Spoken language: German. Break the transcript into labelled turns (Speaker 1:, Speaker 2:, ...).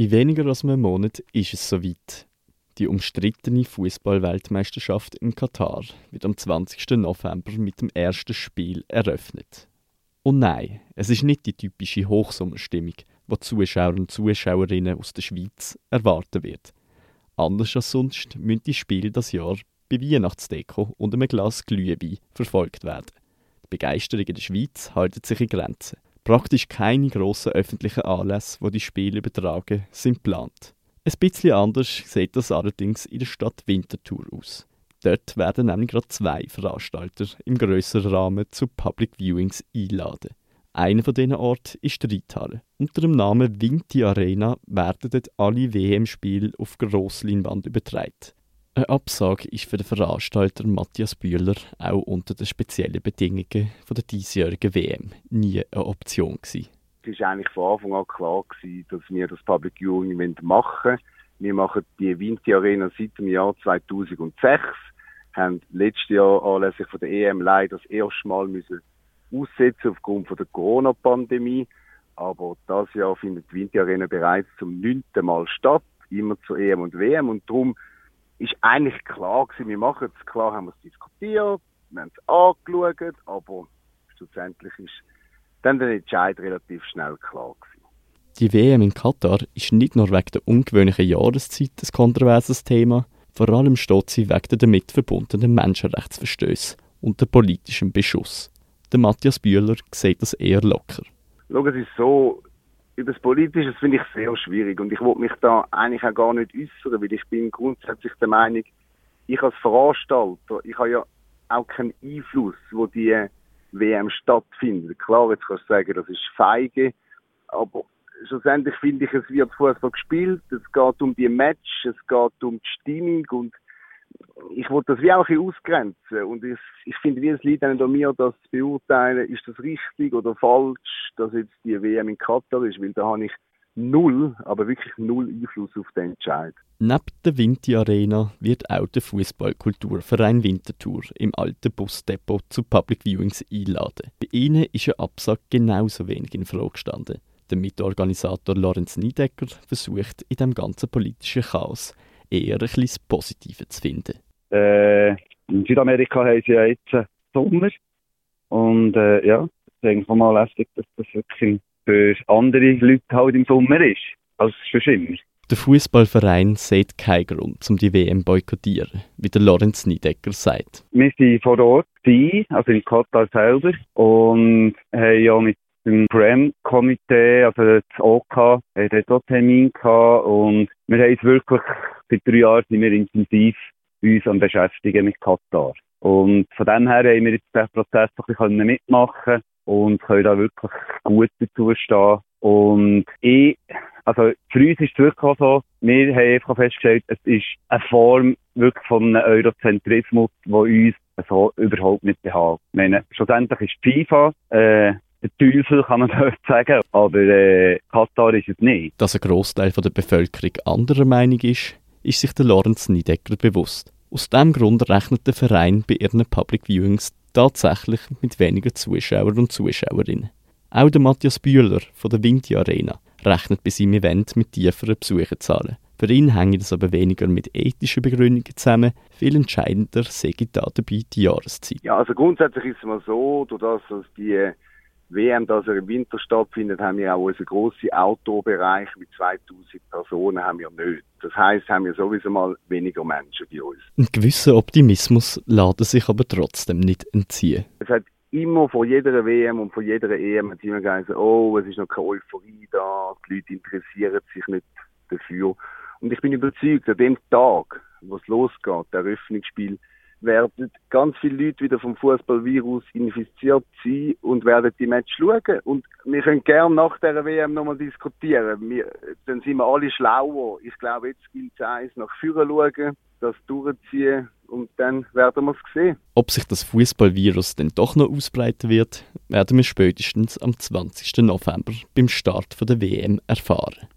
Speaker 1: In weniger als einem Monat ist es soweit. Die umstrittene Fußball-Weltmeisterschaft in Katar wird am 20. November mit dem ersten Spiel eröffnet. Und nein, es ist nicht die typische Hochsommerstimmung, die Zuschauer und Zuschauerinnen aus der Schweiz erwarten wird. Anders als sonst müssen die Spiele das Jahr bei Weihnachtsdeko und einem Glas Glühwein verfolgt werden. Die Begeisterung in der Schweiz hält sich in Grenzen. Praktisch keine grossen öffentlichen Anlässe, wo die Spiele übertragen, sind geplant. Ein bisschen anders sieht das allerdings in der Stadt Winterthur aus. Dort werden nämlich gerade zwei Veranstalter im grösseren Rahmen zu Public Viewings einladen. Einer von diesen Orten ist die Reithalle. Unter dem Namen Vinti Arena werden dort alle WM-Spiele auf Grossleinwand übertragen. Eine Absage ist für den Veranstalter Matthias Bühler auch unter den speziellen Bedingungen der diesjährigen WM nie eine Option gewesen.
Speaker 2: Es war eigentlich von Anfang an klar, gewesen, dass wir das Public Viewing machen wollen. Wir machen die Vinti Arena seit dem Jahr 2006, haben letztes Jahr anlässlich von der EM leider das erste Mal müssen aussetzen aufgrund von der Corona-Pandemie. Aber das Jahr findet die Vinti Arena bereits zum neunten Mal statt, immer zur EM und WM. Und darum ist eigentlich klar gewesen, wir machen es. Klar haben wir es diskutiert, wir haben es angeschaut, aber schlussendlich ist dann der Entscheid relativ schnell klar gewesen.
Speaker 1: Die WM in Katar ist nicht nur wegen der ungewöhnlichen Jahreszeit ein kontroverses Thema, vor allem steht sie wegen der damit verbundenen Menschenrechtsverstöße und der politischen Beschuss. Der Matthias Bühler sieht das eher locker.
Speaker 2: Schau, es ist so, über das Politische finde ich sehr schwierig und ich wollte mich da eigentlich auch gar nicht äußern, weil ich bin grundsätzlich der Meinung, ich als Veranstalter, ich habe ja auch keinen Einfluss, wo die WM stattfindet. Klar, jetzt kannst du sagen, das ist feige, aber schlussendlich finde ich, es wird Fußball gespielt, es geht um die Match, es geht um die Stimmung und ich wollte das wie auch ein bisschen ausgrenzen und ich, ich finde, wie es liegt an mir, das zu beurteilen, ist das richtig oder falsch, dass jetzt die WM in Katar ist, weil da habe ich null, aber wirklich null Einfluss auf den Entscheid.
Speaker 1: Neben der Vinti Arena wird auch der Fußballkulturverein Winterthur im alten Busdepot zu Public Viewings einladen. Bei ihnen ist ein Absag genauso wenig in Frage gestanden. Der Mitorganisator Lorenz Niedecker versucht in dem ganzen politischen Chaos eher ein bisschen das Positive zu finden.
Speaker 3: Äh, in Südamerika haben sie ja jetzt Sommer. Und äh, ja, ich denke mal lästig, dass das wirklich für andere Leute halt im Sommer ist, als für immer.
Speaker 1: Der Fußballverein sieht keinen Grund, um die WM boykottieren, wie der Lorenz Niedecker sagt.
Speaker 3: Wir waren vor Ort, also in Katar selber, und haben ja mit dem Prem-Komitee, also das OK, haben dort auch Termin gehabt und wir haben es wirklich, seit drei Jahren sind wir intensiv uns am beschäftigen mit Katar. Und von dem her haben wir jetzt den Prozess ein bisschen mitmachen und können da wirklich gut dazu stehen. Und ich, also für uns ist es wirklich so, wir haben einfach festgestellt, es ist eine Form wirklich von einem Eurozentrismus, der uns so überhaupt nicht behagt. Ich meine, schlussendlich ist die FIFA, äh, der Teufel, kann man dort sagen. Aber äh, Katar ist es nicht.
Speaker 1: Dass ein Großteil der Bevölkerung anderer Meinung ist, ist sich der Lorenz Niedecker bewusst. Aus diesem Grund rechnet der Verein bei ihren Public Viewings tatsächlich mit weniger Zuschauern und Zuschauerinnen. Auch der Matthias Bühler von der Vinti Arena rechnet bei seinem Event mit tieferen Besucherzahlen. Für ihn hängt das aber weniger mit ethischen Begründungen zusammen. Viel entscheidender sei da dabei die Jahreszeit.
Speaker 2: Ja, also grundsätzlich ist es mal so, durch das, dass die WM, dass er im Winter stattfindet, haben wir auch unseren grossen Outdoor-Bereich mit 2000 Personen haben wir nicht. Das heisst, haben wir sowieso mal weniger Menschen bei uns.
Speaker 1: Ein gewisser Optimismus lässt sich aber trotzdem nicht entziehen.
Speaker 2: Es hat immer vor jeder WM und vor jeder EM hat immer gesagt, oh, es ist noch keine Euphorie da, die Leute interessieren sich nicht dafür. Und ich bin überzeugt, an dem Tag, wo es losgeht, der Eröffnungsspiel, werden ganz viele Leute wieder vom Fußballvirus infiziert sein und werden die Match schauen. Und wir können gerne nach der WM nochmal diskutieren. Wir, dann sind wir alle schlauer. Ich glaube, jetzt gilt es eins, nach vorne schauen, das durchziehen und dann werden wir es sehen.
Speaker 1: Ob sich das Fußballvirus denn doch noch ausbreiten wird, werden wir spätestens am 20. November beim Start der WM erfahren.